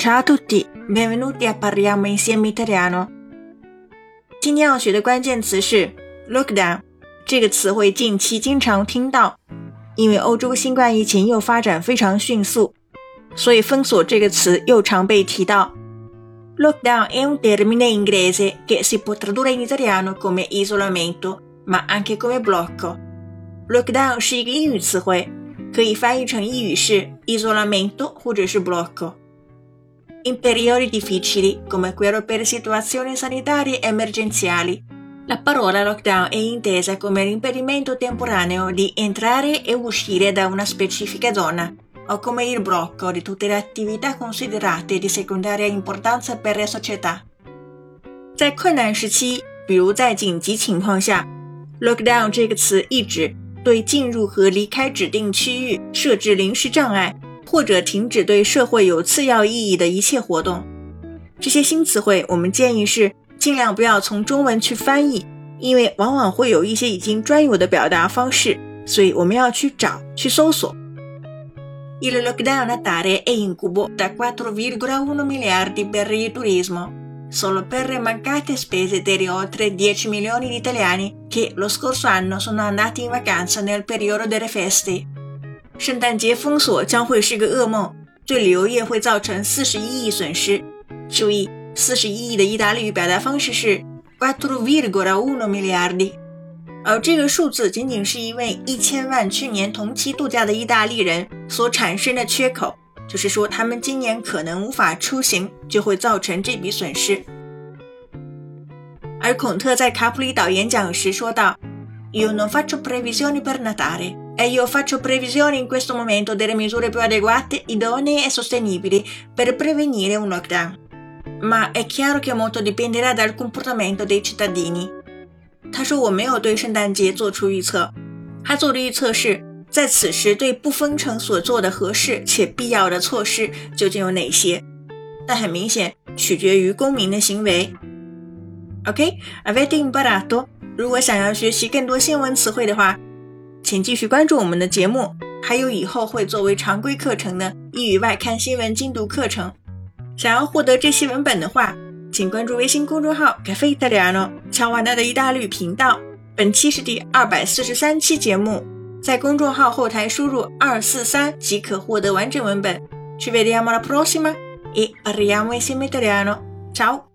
Ciao a tutti, benvenuti a parliamo insieme italiano。今天要学的关键词是 lockdown，这个词汇近期经常听到，因为欧洲新冠疫情又发展非常迅速，所以封锁这个词又常被提到。Lockdown è un termine inglese che si può tradurre in italiano come isolamento, ma anche come blocco. Lockdown 是一个英语词汇，可以翻译成意语是 isolamento 或者是 blocco。 In periodi difficili, come quello per situazioni sanitarie emergenziali, la parola lockdown è intesa come l'impedimento temporaneo di entrare e uscire da una specifica zona, o come il blocco di tutte le attività considerate di secondaria importanza per la società. 在困难时期，比如在紧急情况下，lockdown 这个词意指对进入和离开指定区域设置临时障碍， 或者停止对社会有次要意义的一切活动。这些新词汇，我们建议是尽量不要从中文去翻译，因为往往会有一些已经专有的表达方式，所以我们要去找、去搜索。Il lockdown natale è incubo da 4,1 miliardi per il turismo. solo per le mancate spese degli oltre 10 milioni di italiani che lo scorso anno sono andati in vacanza nel periodo delle feste。圣诞节封锁将会是个噩梦，对旅游业会造成四十一亿损失。注意，四十一亿的意大利语表达方式是 quattro virgola uno miliardi，而这个数字仅仅是因为一千万去年同期度假的意大利人所产生的缺口。就是说，他们今年可能无法出行，就会造成这笔损失。而孔特在卡普里岛演讲时说道：“Io non faccio previsioni per Natale, e io faccio previsioni in questo momento delle misure più adeguate, idonee e sostenibili per prevenire un lockdown. Ma è chiaro che molto dipenderà dal comportamento dei cittadini。”他说：“我没有对圣诞节做出预测，他做的预测是。”在此时，对不封城所做的合适且必要的措施究竟有哪些？但很明显，取决于公民的行为。OK，avete imparato？如果想要学习更多新闻词汇的话， 请继续关注我们的节目，还有以后会作为常规课程的英语外刊新闻精读课程。想要获得这些文本的话，请关注微信公众号 “Cafe Italiano” 乔瓦纳的意大利频道。本期是第二百四十三期节目。在公众号后台输入二四三即可获得完整文本。Ci vediamo alla prossima e parliamo insieme italiano. Ciao!